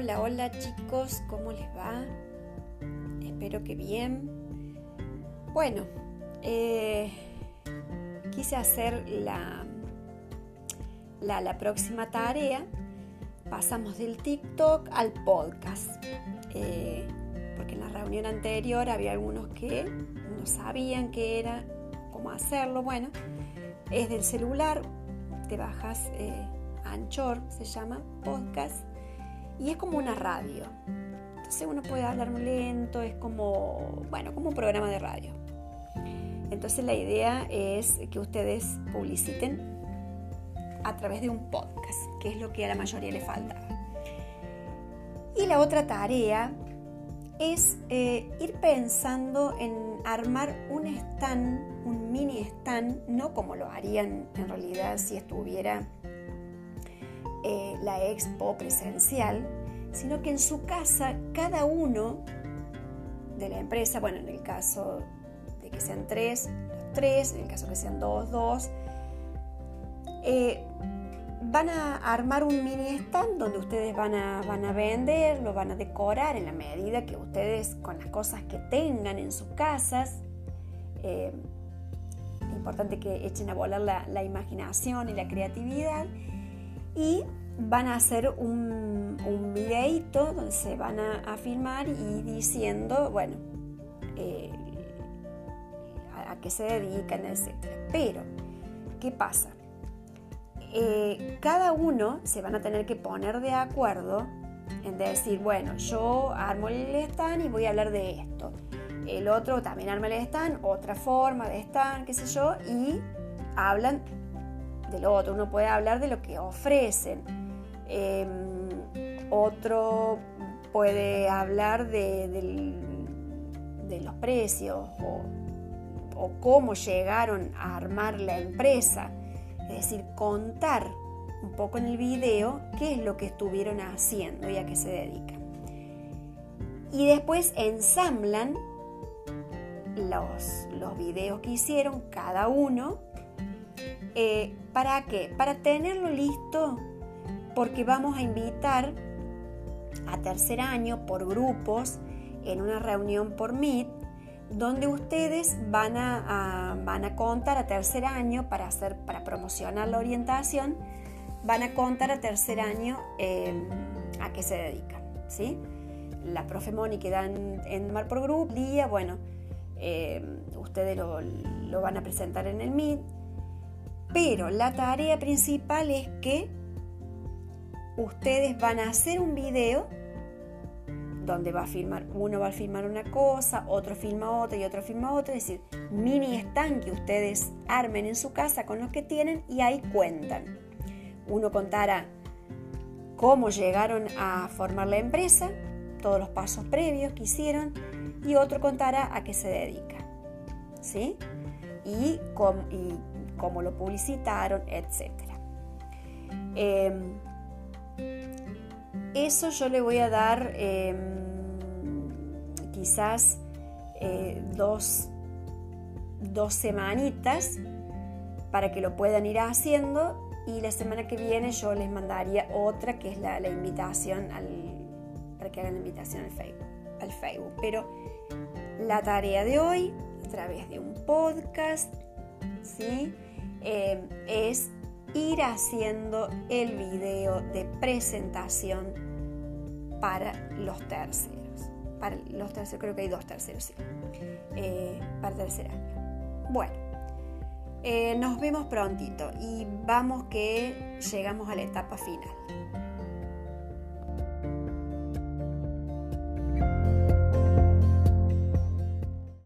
Hola, hola chicos, ¿cómo les va? Espero que bien. Bueno, eh, quise hacer la, la, próxima tarea. Pasamos del TikTok al podcast. Eh, porque en la reunión anterior había algunos que no sabían qué era, cómo hacerlo. Bueno, es del celular, te bajas eh, Anchor, se llama podcast y es como una radio. Entonces uno puede hablar muy lento, es como, bueno, como un programa de radio. Entonces la idea es que ustedes publiciten a través de un podcast, que es lo que a la mayoría le falta. Y la otra tarea es eh, ir pensando en armar un stand, un mini stand, no como lo harían en realidad si estuviera eh, la expo presencial, sino que en su casa cada uno de la empresa, bueno, en el caso de que sean tres, tres, en el caso de que sean dos, dos, eh, van a armar un mini stand donde ustedes van a, van a vender, lo van a decorar en la medida que ustedes con las cosas que tengan en sus casas. Eh, importante que echen a volar la, la imaginación y la creatividad y van a hacer un, un videito donde se van a, filmar y diciendo, bueno, eh, a, qué se dedican, etc. Pero, ¿qué pasa? Eh, cada uno se van a tener que poner de acuerdo en decir, bueno, yo armo el stand y voy a hablar de esto. El otro también arma el stand, otra forma de stand, qué sé yo, y hablan del otro, uno puede hablar de lo que ofrecen, em, otro puede hablar de, los precios o, cómo llegaron a armar la empresa, es decir, contar un poco en el video qué es lo que estuvieron haciendo y a qué se dedican. Y después ensamblan los, los videos que hicieron cada uno eh, ¿Para qué? Para tenerlo listo porque vamos a invitar a tercer año por grupos en una reunión por Meet donde ustedes van a, van a contar a tercer año para, hacer, para promocionar la orientación, van a contar a tercer año em, a qué se dedican. ¿sí? La profe Moni que en Mar por Group, día, bueno, em, ustedes lo, lo, van a presentar en el Meet, pero la tarea principal es que ustedes van a hacer un video donde va a filmar, uno va a filmar una cosa, otro filma otra y otro filma otra, es decir, mini stand que ustedes armen en su casa con los que tienen y ahí cuentan. Uno contará cómo llegaron a formar la empresa, todos los pasos previos que hicieron y otro contará a qué se dedica. ¿Sí? Y, y cómo lo publicitaron, etc. Em, eso yo le voy a dar em, quizás eh, dos, dos semanitas para que lo puedan ir haciendo y la semana que viene yo les mandaría otra que es la, invitación al, para que hagan la invitación al Facebook, al Facebook. Pero la tarea de hoy, a través de un podcast, ¿sí? Eh, es ir haciendo el video de presentación para los terceros. Para los terceros, creo que hay dos terceros, sí. Eh, para tercer año. Bueno, eh, nos vemos prontito y vamos que llegamos a la etapa final.